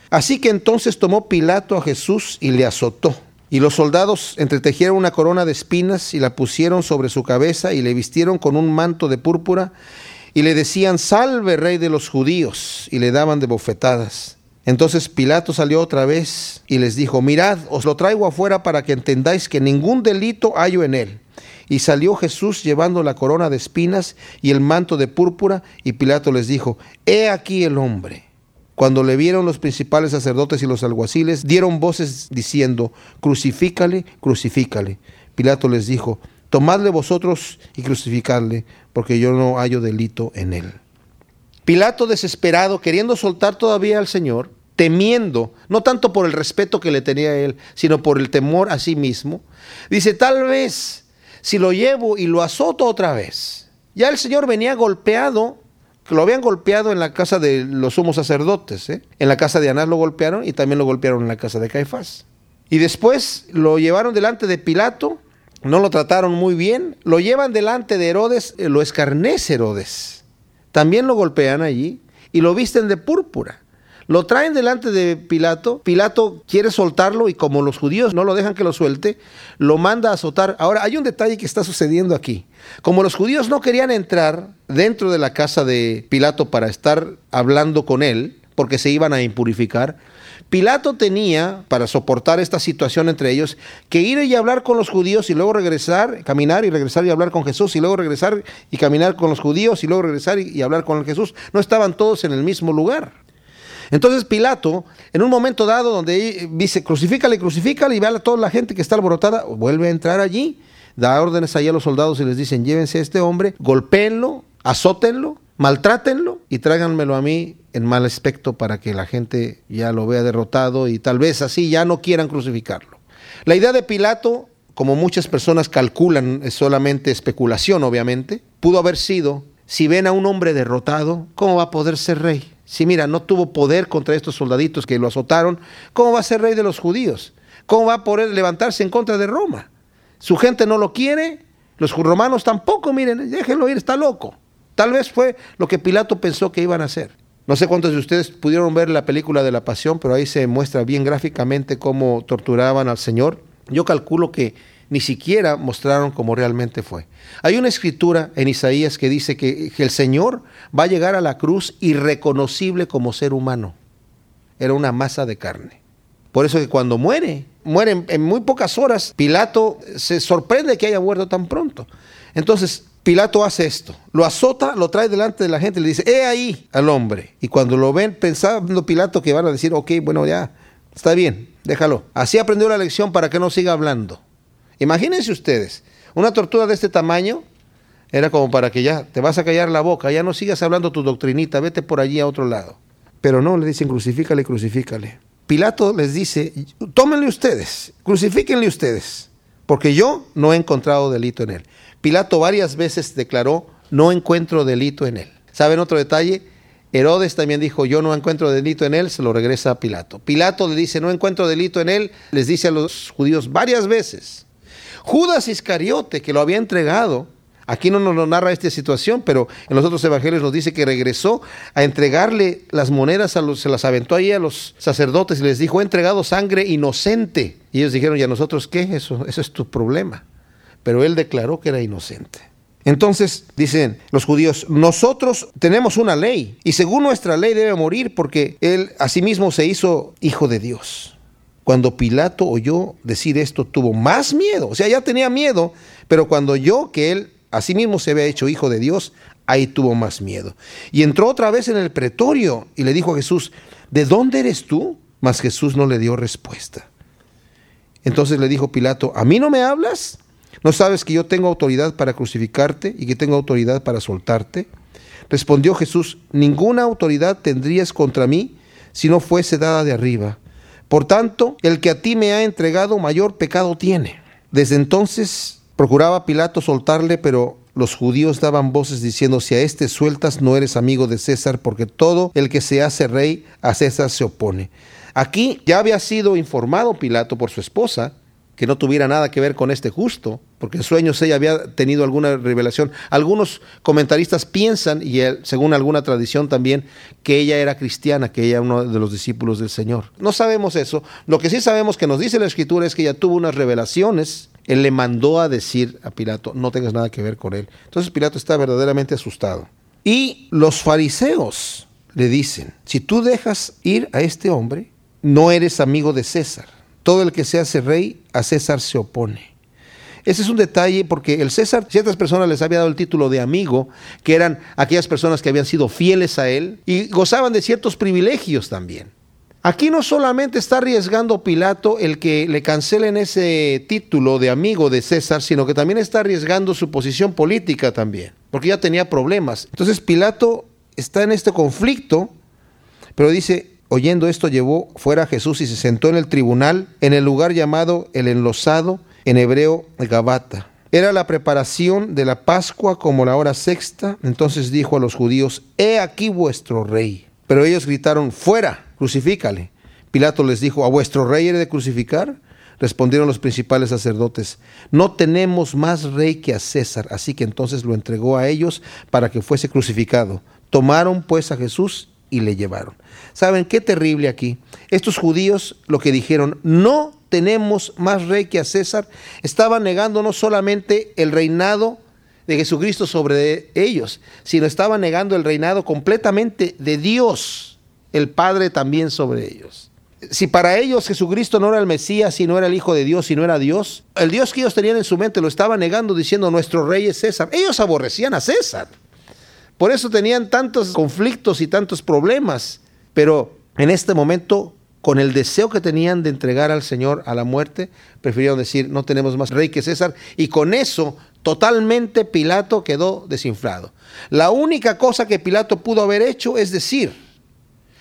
Speaker 1: Así que entonces tomó Pilato a Jesús y le azotó. Y los soldados entretejieron una corona de espinas y la pusieron sobre su cabeza y le vistieron con un manto de púrpura y le decían, salve rey de los judíos, y le daban de bofetadas. Entonces Pilato salió otra vez y les dijo, mirad, os lo traigo afuera para que entendáis que ningún delito hallo en él. Y salió Jesús llevando la corona de espinas y el manto de púrpura, y Pilato les dijo, He aquí el hombre. Cuando le vieron los principales sacerdotes y los alguaciles, dieron voces diciendo, Crucifícale, crucifícale. Pilato les dijo, Tomadle vosotros y crucificadle, porque yo no hallo delito en él. Pilato desesperado, queriendo soltar todavía al Señor, temiendo, no tanto por el respeto que le tenía a él, sino por el temor a sí mismo, dice, tal vez si lo llevo y lo azoto otra vez. Ya el Señor venía golpeado, que lo habían golpeado en la casa de los sumos sacerdotes, ¿eh? en la casa de Anás lo golpearon y también lo golpearon en la casa de Caifás. Y después lo llevaron delante de Pilato, no lo trataron muy bien, lo llevan delante de Herodes, eh, lo escarnece Herodes. También lo golpean allí y lo visten de púrpura. Lo traen delante de Pilato. Pilato quiere soltarlo y como los judíos no lo dejan que lo suelte, lo manda a azotar. Ahora, hay un detalle que está sucediendo aquí. Como los judíos no querían entrar dentro de la casa de Pilato para estar hablando con él, porque se iban a impurificar, Pilato tenía, para soportar esta situación entre ellos, que ir y hablar con los judíos y luego regresar, caminar y regresar y hablar con Jesús y luego regresar y caminar con los judíos y luego regresar y, hablar con Jesús. No estaban todos en el mismo lugar. Entonces Pilato, en un momento dado donde dice, crucifícale, crucifícale, y ve a toda la gente que está alborotada, vuelve a entrar allí, da órdenes allí a los soldados y les dicen, llévense a este hombre, golpéenlo, azótenlo, maltrátenlo y tráiganmelo a mí en mal aspecto para que la gente ya lo vea derrotado y tal vez así ya no quieran crucificarlo. La idea de Pilato, como muchas personas calculan, es solamente especulación obviamente, pudo haber sido, si ven a un hombre derrotado, ¿cómo va a poder ser rey? Si mira, no tuvo poder contra estos soldaditos que lo azotaron, ¿cómo va a ser rey de los judíos? ¿Cómo va a poder levantarse en contra de Roma? Su gente no lo quiere, los romanos tampoco, miren, déjenlo ir, está loco. Tal vez fue lo que Pilato pensó que iban a hacer. No sé cuántos de ustedes pudieron ver la película de la Pasión, pero ahí se muestra bien gráficamente cómo torturaban al Señor. Yo calculo que ni siquiera mostraron cómo realmente fue. Hay una escritura en Isaías que dice que, el Señor va a llegar a la cruz irreconocible como ser humano. Era una masa de carne. Por eso que cuando muere, muere en, muy pocas horas, Pilato se sorprende que haya muerto tan pronto. Entonces, Pilato hace esto, lo azota, lo trae delante de la gente y le dice, he ahí al hombre. Y cuando lo ven, pensando Pilato que van a decir, ok, bueno, ya, está bien, déjalo. Así aprendió la lección para que no siga hablando. Imagínense ustedes, una tortura de este tamaño era como para que ya te vas a callar la boca, ya no sigas hablando tu doctrinita, vete por allí a otro lado. Pero no, le dicen crucifícale, crucifícale. Pilato les dice, tómenle ustedes, crucifíquenle ustedes, porque yo no he encontrado delito en él. Pilato varias veces declaró, no encuentro delito en él. ¿Saben otro detalle? Herodes también dijo, yo no encuentro delito en él, se lo regresa a Pilato. Pilato le dice, no encuentro delito en él, les dice a los judíos varias veces. Judas Iscariote, que lo había entregado, aquí no nos narra esta situación, pero en los otros evangelios nos dice que regresó a entregarle las monedas, a los, se las aventó ahí a los sacerdotes y les dijo, he entregado sangre inocente. Y ellos dijeron, ¿y a nosotros qué? Eso, eso es tu problema. Pero él declaró que era inocente. Entonces dicen los judíos, nosotros tenemos una ley y según nuestra ley debe morir porque él asimismo se hizo hijo de Dios. Cuando Pilato oyó decir esto, tuvo más miedo. O sea, ya tenía miedo, pero cuando oyó que él a sí mismo se había hecho hijo de Dios, ahí tuvo más miedo. Y entró otra vez en el pretorio y le dijo a Jesús, ¿de dónde eres tú? Mas Jesús no le dio respuesta. Entonces le dijo Pilato, ¿a mí no me hablas? ¿No sabes que yo tengo autoridad para crucificarte y que tengo autoridad para soltarte? Respondió Jesús, ninguna autoridad tendrías contra mí si no fuese dada de arriba. Por tanto, el que a ti me ha entregado mayor pecado tiene. Desde entonces procuraba Pilato soltarle, pero los judíos daban voces diciendo, si a este sueltas no eres amigo de César, porque todo el que se hace rey a César se opone. Aquí ya había sido informado Pilato por su esposa que no tuviera nada que ver con este justo, porque en sueños ella había tenido alguna revelación. Algunos comentaristas piensan, y según alguna tradición también, que ella era cristiana, que ella era uno de los discípulos del Señor. No sabemos eso. Lo que sí sabemos que nos dice la Escritura es que ella tuvo unas revelaciones. Él le mandó a decir a Pilato, no tengas nada que ver con él. Entonces Pilato está verdaderamente asustado. Y los fariseos le dicen, si tú dejas ir a este hombre, no eres amigo de César todo el que se hace rey, a César se opone. Ese es un detalle porque el César, ciertas personas les había dado el título de amigo, que eran aquellas personas que habían sido fieles a él y gozaban de ciertos privilegios también. Aquí no solamente está arriesgando Pilato el que le cancelen ese título de amigo de César, sino que también está arriesgando su posición política también, porque ya tenía problemas. Entonces Pilato está en este conflicto, pero dice, Oyendo esto, llevó fuera a Jesús y se sentó en el tribunal, en el lugar llamado el enlosado, en hebreo Gabata. Era la preparación de la Pascua como la hora sexta. Entonces dijo a los judíos, He aquí vuestro rey. Pero ellos gritaron, Fuera, crucifícale. Pilato les dijo, ¿A vuestro rey he de crucificar? Respondieron los principales sacerdotes, no tenemos más rey que a César. Así que entonces lo entregó a ellos para que fuese crucificado. Tomaron pues a Jesús y le llevaron. ¿Saben qué terrible aquí? Estos judíos lo que dijeron, no tenemos más rey que a César, estaban negando no solamente el reinado de Jesucristo sobre ellos, sino estaban negando el reinado completamente de Dios, el Padre también sobre ellos. Si para ellos Jesucristo no era el Mesías, si no era el Hijo de Dios, si no era Dios, el Dios que ellos tenían en su mente lo estaba negando diciendo nuestro rey es César. Ellos aborrecían a César. Por eso tenían tantos conflictos y tantos problemas. Pero en este momento, con el deseo que tenían de entregar al Señor a la muerte, prefirieron decir, no tenemos más rey que César. Y con eso, totalmente Pilato quedó desinflado. La única cosa que Pilato pudo haber hecho es decir,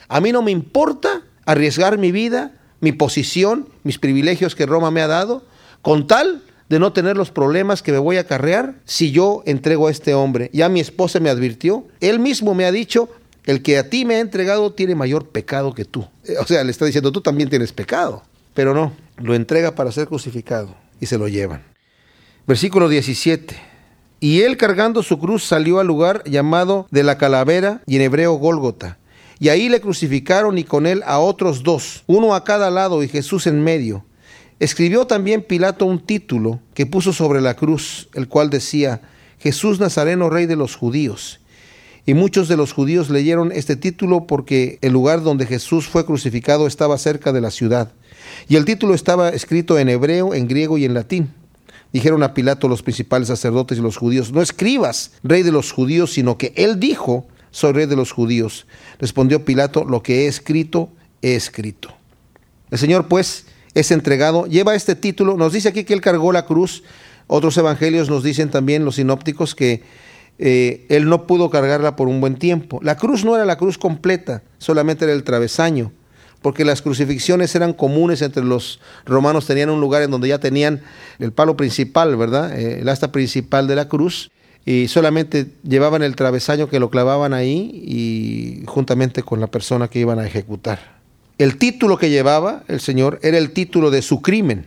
Speaker 1: a mí no me importa arriesgar mi vida, mi posición, mis privilegios que Roma me ha dado, con tal de no tener los problemas que me voy a acarrear si yo entrego a este hombre. Ya mi esposa me advirtió, él mismo me ha dicho, el que a ti me ha entregado tiene mayor pecado que tú. Eh, o sea, le está diciendo, tú también tienes pecado. Pero no, lo entrega para ser crucificado y se lo llevan. Versículo 17. Y él cargando su cruz salió al lugar llamado de la calavera y en hebreo Gólgota. Y ahí le crucificaron y con él a otros dos, uno a cada lado y Jesús en medio. Escribió también Pilato un título que puso sobre la cruz, el cual decía, Jesús Nazareno, rey de los judíos. Y muchos de los judíos leyeron este título porque el lugar donde Jesús fue crucificado estaba cerca de la ciudad. Y el título estaba escrito en hebreo, en griego y en latín. Dijeron a Pilato los principales sacerdotes y los judíos, no escribas, rey de los judíos, sino que él dijo, soy rey de los judíos. Respondió Pilato, lo que he escrito, he escrito. El Señor pues es entregado, lleva este título, nos dice aquí que él cargó la cruz, otros evangelios nos dicen también, los sinópticos, que eh, él no pudo cargarla por un buen tiempo. La cruz no era la cruz completa, solamente era el travesaño porque las crucifixiones eran comunes entre los romanos, tenían un lugar en donde ya tenían el palo principal, ¿verdad? Eh, el asta principal de la cruz, y solamente llevaban el travesaño que lo clavaban ahí y juntamente con la persona que iban a ejecutar. El título que llevaba el Señor era el título de su crimen.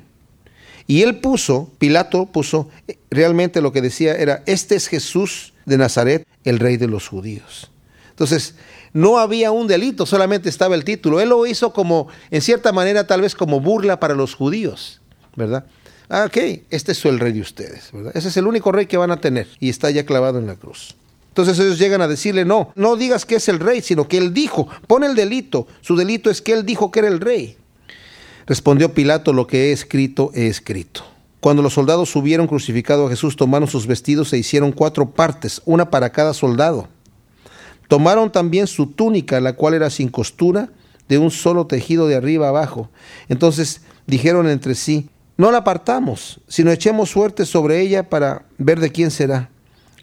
Speaker 1: Y él puso, Pilato puso, realmente lo que decía era, este es Jesús de Nazaret, el rey de los judíos. Entonces, no había un delito, solamente estaba el título. Él lo hizo como, en cierta manera, tal vez como burla para los judíos, ¿verdad? Ah, ok, este es el rey de ustedes, ¿verdad? Ese es el único rey que van a tener y está ya clavado en la cruz. Entonces ellos llegan a decirle, no, no digas que es el rey, sino que él dijo, pone el delito, su delito es que él dijo que era el rey. Respondió Pilato, lo que he escrito, he escrito. Cuando los soldados subieron crucificado a Jesús, tomaron sus vestidos e hicieron cuatro partes, una para cada soldado Tomaron también su túnica, la cual era sin costura, de un solo tejido de arriba abajo. Entonces dijeron entre sí, no la apartamos, sino echemos suerte sobre ella para ver de quién será.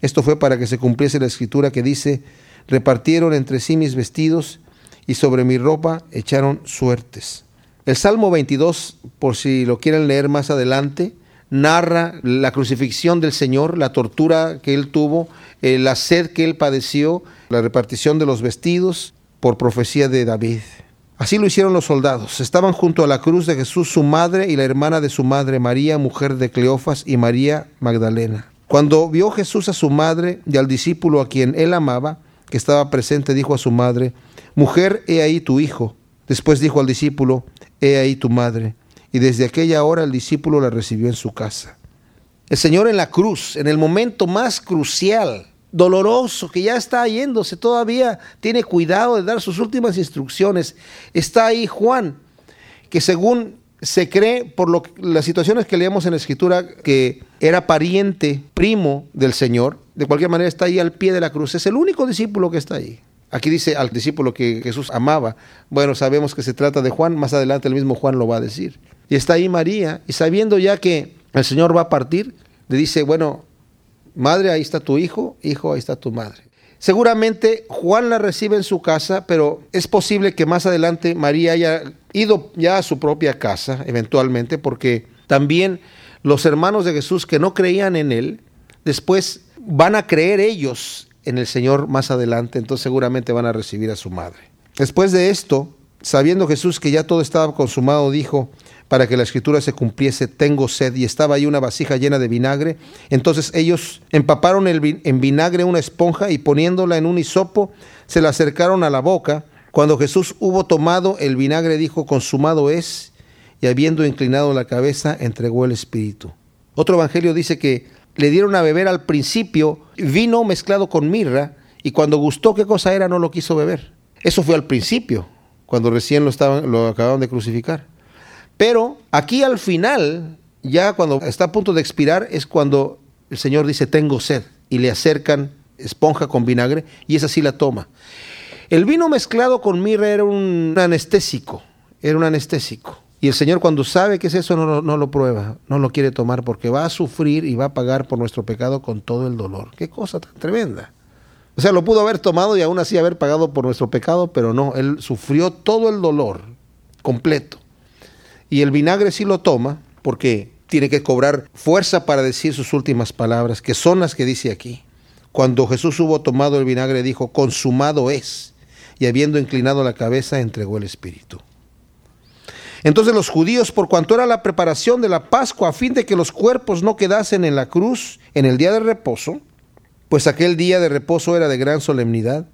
Speaker 1: Esto fue para que se cumpliese la escritura que dice, repartieron entre sí mis vestidos y sobre mi ropa echaron suertes. El Salmo 22, por si lo quieren leer más adelante, narra la crucifixión del Señor, la tortura que él tuvo, eh, la sed que él padeció, la repartición de los vestidos por profecía de David. Así lo hicieron los soldados. Estaban junto a la cruz de Jesús su madre y la hermana de su madre, María, mujer de Cleofas, y María Magdalena. Cuando vio Jesús a su madre y al discípulo a quien él amaba, que estaba presente, dijo a su madre, Mujer, he ahí tu hijo. Después dijo al discípulo, He ahí tu madre y desde aquella hora el discípulo la recibió en su casa. El Señor en la cruz, en el momento más crucial, doloroso, que ya está yéndose, todavía tiene cuidado de dar sus últimas instrucciones. Está ahí Juan, que según se cree por lo, las situaciones que leemos en la escritura, que era pariente, primo del Señor, de cualquier manera está ahí al pie de la cruz. Es el único discípulo que está ahí. Aquí dice al discípulo que Jesús amaba. Bueno, sabemos que se trata de Juan, más adelante el mismo Juan lo va a decir. Y está ahí María, y sabiendo ya que el Señor va a partir, le dice, bueno, madre, ahí está tu hijo, hijo, ahí está tu madre. Seguramente Juan la recibe en su casa, pero es posible que más adelante María haya ido ya a su propia casa, eventualmente, porque también los hermanos de Jesús que no creían en él, después van a creer ellos en el Señor más adelante, entonces seguramente van a recibir a su madre. Después de esto, sabiendo Jesús que ya todo estaba consumado, dijo, para que la escritura se cumpliese, tengo sed, y estaba ahí una vasija llena de vinagre. Entonces ellos empaparon en vinagre una esponja y poniéndola en un hisopo, se la acercaron a la boca. Cuando Jesús hubo tomado el vinagre, dijo, consumado es, y habiendo inclinado la cabeza, entregó el espíritu. Otro evangelio dice que le dieron a beber al principio vino mezclado con mirra, y cuando gustó qué cosa era, no lo quiso beber. Eso fue al principio, cuando recién lo, estaban, lo acababan de crucificar. Pero aquí al final, ya cuando está a punto de expirar, es cuando el Señor dice, tengo sed, y le acercan esponja con vinagre, y esa sí la toma. El vino mezclado con mirra era un anestésico, era un anestésico. Y el Señor cuando sabe que es eso no, lo prueba, no lo quiere tomar porque va a sufrir y va a pagar por nuestro pecado con todo el dolor. Qué cosa tan tremenda. O sea, lo pudo haber tomado y aún así haber pagado por nuestro pecado, pero no, Él sufrió todo el dolor completo. Y el vinagre sí lo toma porque tiene que cobrar fuerza para decir sus últimas palabras, que son las que dice aquí. Cuando Jesús hubo tomado el vinagre, dijo, consumado es. Y habiendo inclinado la cabeza, entregó el Espíritu. Entonces los judíos, por cuanto era la preparación de la Pascua, a fin de que los cuerpos no quedasen en la cruz en el día de reposo, pues aquel día de reposo era de gran solemnidad,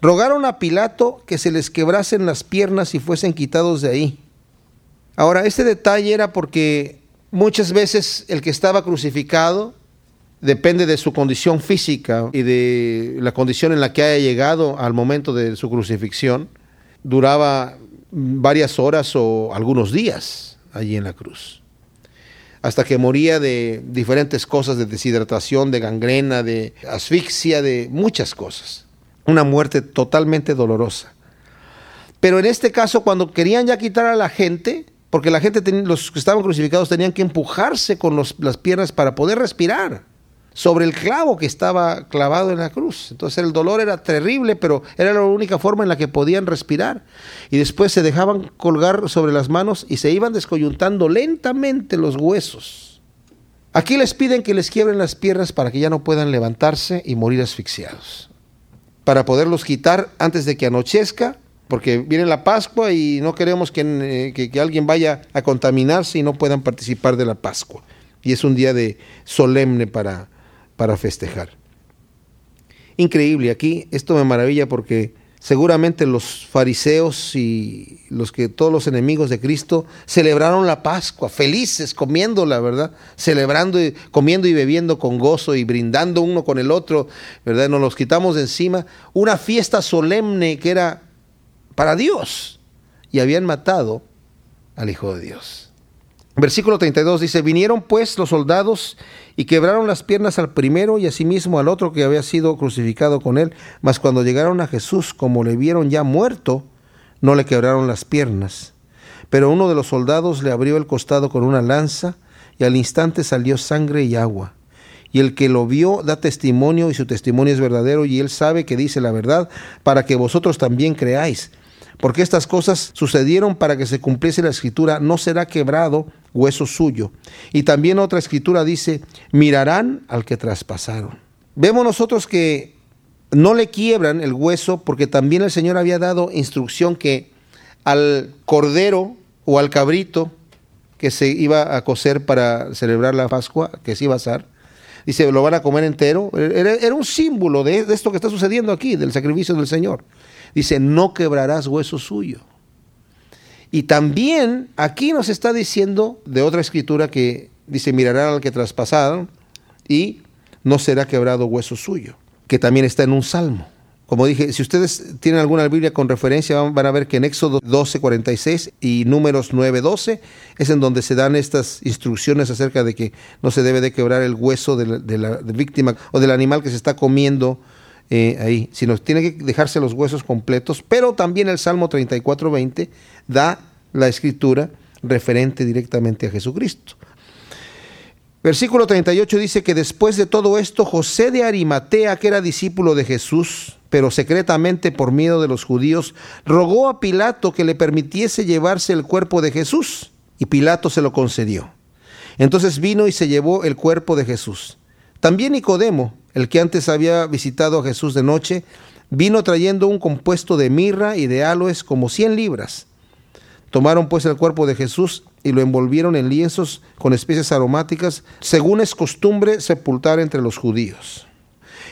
Speaker 1: rogaron a Pilato que se les quebrasen las piernas y fuesen quitados de ahí. Ahora, este detalle era porque muchas veces el que estaba crucificado depende de su condición física y de la condición en la que haya llegado al momento de su crucifixión. Duraba varias horas o algunos días allí en la cruz, hasta que moría de diferentes cosas, de deshidratación, de gangrena, de asfixia, de muchas cosas. Una muerte totalmente dolorosa. Pero en este caso, cuando querían ya quitar a la gente, porque la gente, los que estaban crucificados tenían que empujarse con las piernas para poder respirar sobre el clavo que estaba clavado en la cruz. Entonces el dolor era terrible, pero era la única forma en la que podían respirar. Y después se dejaban colgar sobre las manos y se iban descoyuntando lentamente los huesos. Aquí les piden que les quiebren las piernas para que ya no puedan levantarse y morir asfixiados. Para poderlos quitar antes de que anochezca, porque viene la Pascua y no queremos que, eh, que alguien vaya a contaminarse y no puedan participar de la Pascua. Y es un día de solemne para, para festejar. Increíble, aquí esto me maravilla porque seguramente los fariseos y los que todos los enemigos de Cristo celebraron la Pascua, felices, comiéndola, ¿verdad? Celebrando, y, comiendo y bebiendo con gozo y brindando uno con el otro, ¿verdad? Nos los quitamos de encima. Una fiesta solemne que era para Dios. Y habían matado al Hijo de Dios. Versículo 32 dice, vinieron pues los soldados y quebraron las piernas al primero y asimismo al otro que había sido crucificado con él, mas cuando llegaron a Jesús, como le vieron ya muerto, no le quebraron las piernas. Pero uno de los soldados le abrió el costado con una lanza y al instante salió sangre y agua. Y el que lo vio da testimonio y su testimonio es verdadero y él sabe que dice la verdad para que vosotros también creáis porque estas cosas sucedieron para que se cumpliese la escritura, no será quebrado hueso suyo. Y también otra escritura dice, mirarán al que traspasaron. Vemos nosotros que no le quiebran el hueso porque también el Señor había dado instrucción que al cordero o al cabrito que se iba a cocer para celebrar la Pascua, que se iba a asar, dice, lo van a comer entero. Era, un símbolo de, de esto que está sucediendo aquí, del sacrificio del Señor. Dice, no quebrarás hueso suyo. Y también aquí nos está diciendo de otra escritura que dice, mirarán al que traspasaron y no será quebrado hueso suyo, que también está en un salmo. Como dije, si ustedes tienen alguna Biblia con referencia, van a ver que en Éxodo 12, 46 y Números 9, 12 es en donde se dan estas instrucciones acerca de que no se debe de quebrar el hueso de la, de la víctima o del animal que se está comiendo eh, ahí, sino tiene que dejarse los huesos completos, pero también el Salmo 34.20 da la escritura referente directamente a Jesucristo. Versículo 38 dice que después de todo esto, José de Arimatea, que era discípulo de Jesús, pero secretamente por miedo de los judíos, rogó a Pilato que le permitiese llevarse el cuerpo de Jesús, y Pilato se lo concedió. Entonces vino y se llevó el cuerpo de Jesús. También Nicodemo, el que antes había visitado a Jesús de noche, vino trayendo un compuesto de mirra y de aloes como cien libras. Tomaron pues el cuerpo de Jesús y lo envolvieron en lienzos con especies aromáticas, según es costumbre sepultar entre los judíos.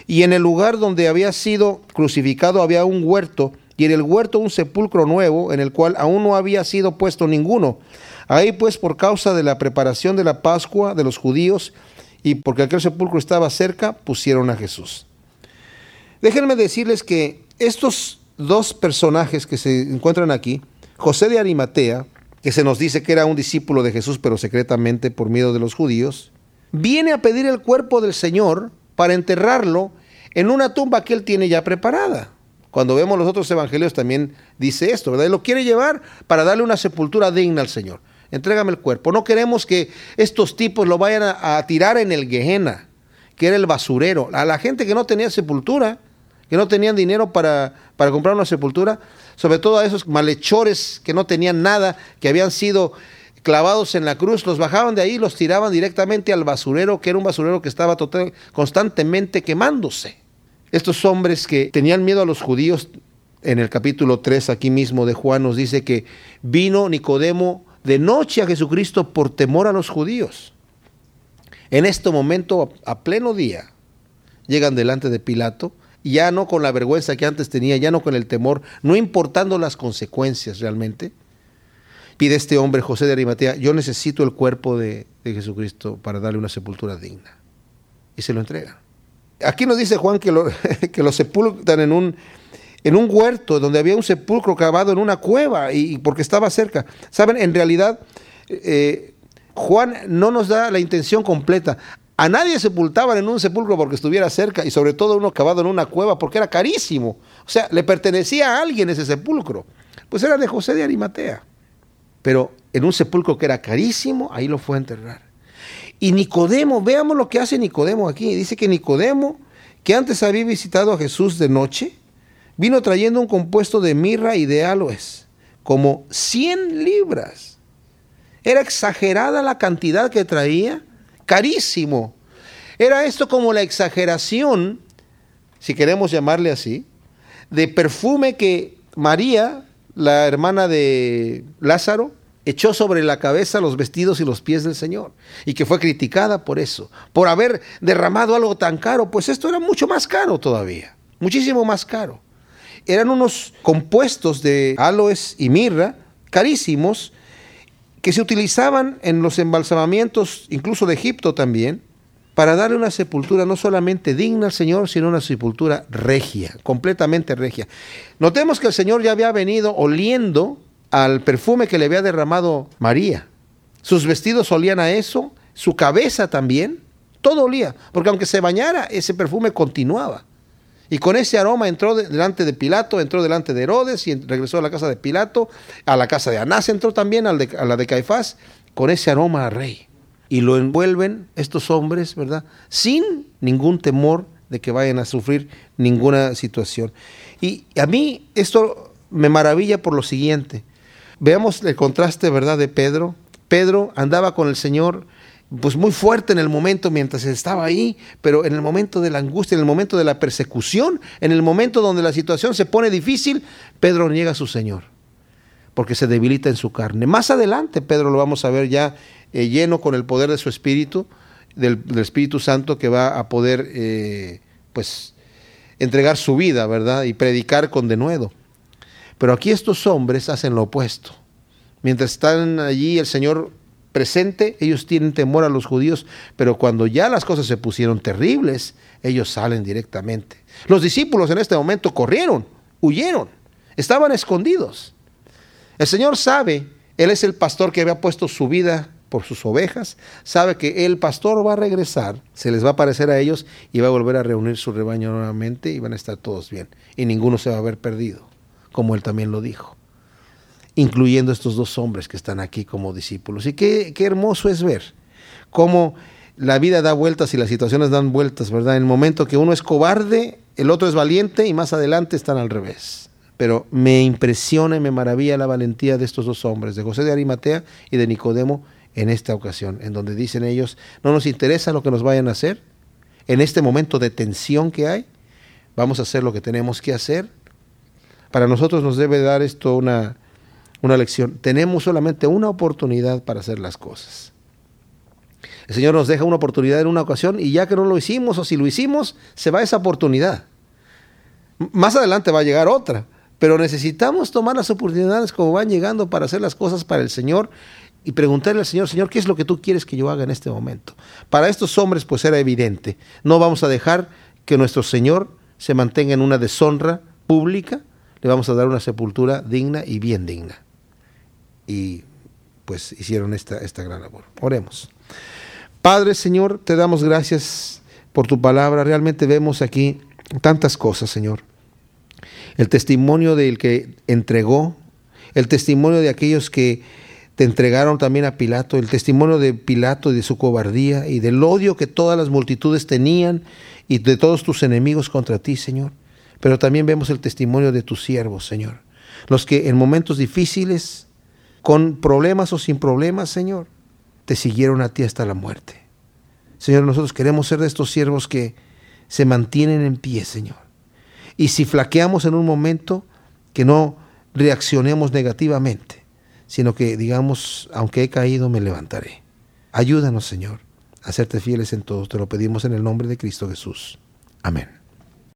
Speaker 1: Y en el lugar donde había sido crucificado había un huerto, y en el huerto un sepulcro nuevo, en el cual aún no había sido puesto ninguno. Ahí pues por causa de la preparación de la Pascua de los judíos, y porque aquel sepulcro estaba cerca, pusieron a Jesús. Déjenme decirles que estos dos personajes que se encuentran aquí, José de Arimatea, que se nos dice que era un discípulo de Jesús, pero secretamente por miedo de los judíos, viene a pedir el cuerpo del Señor para enterrarlo en una tumba que él tiene ya preparada. Cuando vemos los otros evangelios también dice esto, ¿verdad? Él lo quiere llevar para darle una sepultura digna al Señor entrégame el cuerpo. No queremos que estos tipos lo vayan a, tirar en el Gehenna, que era el basurero. A la gente que no tenía sepultura, que no tenían dinero para, para comprar una sepultura, sobre todo a esos malhechores que no tenían nada, que habían sido clavados en la cruz, los bajaban de ahí y los tiraban directamente al basurero, que era un basurero que estaba constantemente quemándose. Estos hombres que tenían miedo a los judíos en el capítulo 3 aquí mismo de Juan nos dice que vino Nicodemo de noche a Jesucristo por temor a los judíos. En este momento, a pleno día, llegan delante de Pilato, ya no con la vergüenza que antes tenía, ya no con el temor, no importando las consecuencias realmente. Pide este hombre, José de Arimatea, yo necesito el cuerpo de, de Jesucristo para darle una sepultura digna. Y se lo entregan. Aquí nos dice Juan que lo, que lo sepultan en un, en un huerto donde había un sepulcro cavado en una cueva y, porque estaba cerca. Saben, en realidad eh, Juan no nos da la intención completa. A nadie sepultaban en un sepulcro porque estuviera cerca y sobre todo uno cavado en una cueva porque era carísimo. O sea, le pertenecía a alguien ese sepulcro. Pues era de José de Arimatea. Pero en un sepulcro que era carísimo, ahí lo fue a enterrar. Y Nicodemo, veamos lo que hace Nicodemo aquí. Dice que Nicodemo, que antes había visitado a Jesús de noche, vino trayendo un compuesto de mirra y de aloes, como 100 libras. Era exagerada la cantidad que traía, carísimo. Era esto como la exageración, si queremos llamarle así, de perfume que María, la hermana de Lázaro, echó sobre la cabeza los vestidos y los pies del Señor y que fue criticada por eso, por haber derramado algo tan caro, pues esto era mucho más caro todavía, muchísimo más caro. Eran unos compuestos de aloes y mirra carísimos que se utilizaban en los embalsamamientos, incluso de Egipto también, para darle una sepultura no solamente digna al Señor, sino una sepultura regia, completamente regia. Notemos que el Señor ya había venido oliendo al perfume que le había derramado María. Sus vestidos olían a eso, su cabeza también, todo olía, porque aunque se bañara, ese perfume continuaba. Y con ese aroma entró delante de Pilato, entró delante de Herodes y regresó a la casa de Pilato, a la casa de Anás entró también, a la de Caifás, con ese aroma a rey. Y lo envuelven estos hombres, ¿verdad? Sin ningún temor de que vayan a sufrir ninguna situación. Y a mí esto me maravilla por lo siguiente. Veamos el contraste, ¿verdad?, de Pedro. Pedro andaba con el Señor pues muy fuerte en el momento mientras estaba ahí, pero en el momento de la angustia, en el momento de la persecución, en el momento donde la situación se pone difícil, Pedro niega a su Señor, porque se debilita en su carne. Más adelante, Pedro lo vamos a ver ya eh, lleno con el poder de su Espíritu, del, Espíritu Santo que va a poder, eh, pues, entregar su vida, ¿verdad? Y predicar con denuedo. Pero aquí estos hombres hacen lo opuesto. Mientras están allí el Señor presente, ellos tienen temor a los judíos, pero cuando ya las cosas se pusieron terribles, ellos salen directamente. Los discípulos en este momento corrieron, huyeron, estaban escondidos. El Señor sabe, Él es el pastor que había puesto su vida por sus ovejas, sabe que el pastor va a regresar, se les va a aparecer a ellos y va a volver a reunir su rebaño nuevamente y van a estar todos bien y ninguno se va a haber perdido como él también lo dijo, incluyendo estos dos hombres que están aquí como discípulos. Y qué, qué hermoso es ver cómo la vida da vueltas y las situaciones dan vueltas, ¿verdad? En el momento que uno es cobarde, el otro es valiente y más adelante están al revés. Pero me impresiona y me maravilla la valentía de estos dos hombres, de José de Arimatea y de Nicodemo, en esta ocasión, en donde dicen ellos, no nos interesa lo que nos vayan a hacer, en este momento de tensión que hay, vamos a hacer lo que tenemos que hacer, para nosotros nos debe dar esto una, una lección. Tenemos solamente una oportunidad para hacer las cosas. El Señor nos deja una oportunidad en una ocasión y ya que no lo hicimos o si lo hicimos, se va esa oportunidad. Más adelante va a llegar otra, pero necesitamos tomar las oportunidades como van llegando para hacer las cosas para el Señor y preguntarle al Señor, Señor, ¿qué es lo que tú quieres que yo haga en este momento? Para estos hombres pues era evidente, no vamos a dejar que nuestro Señor se mantenga en una deshonra pública, le vamos a dar una sepultura digna y bien digna. Y pues hicieron esta, esta gran labor. Oremos. Padre Señor, te damos gracias por tu palabra. Realmente vemos aquí tantas cosas, Señor. El testimonio del que entregó, el testimonio de aquellos que te entregaron también a Pilato, el testimonio de Pilato y de su cobardía y del odio que todas las multitudes tenían y de todos tus enemigos contra ti, Señor. Pero también vemos el testimonio de tus siervos, Señor. Los que en momentos difíciles, con problemas o sin problemas, Señor, te siguieron a ti hasta la muerte. Señor, nosotros queremos ser de estos siervos que se mantienen en pie, Señor. Y si flaqueamos en un momento, que no reaccionemos negativamente, sino que digamos, aunque he caído, me levantaré. Ayúdanos, Señor, a serte fieles en todo. Te lo pedimos en el nombre de Cristo Jesús. Amén.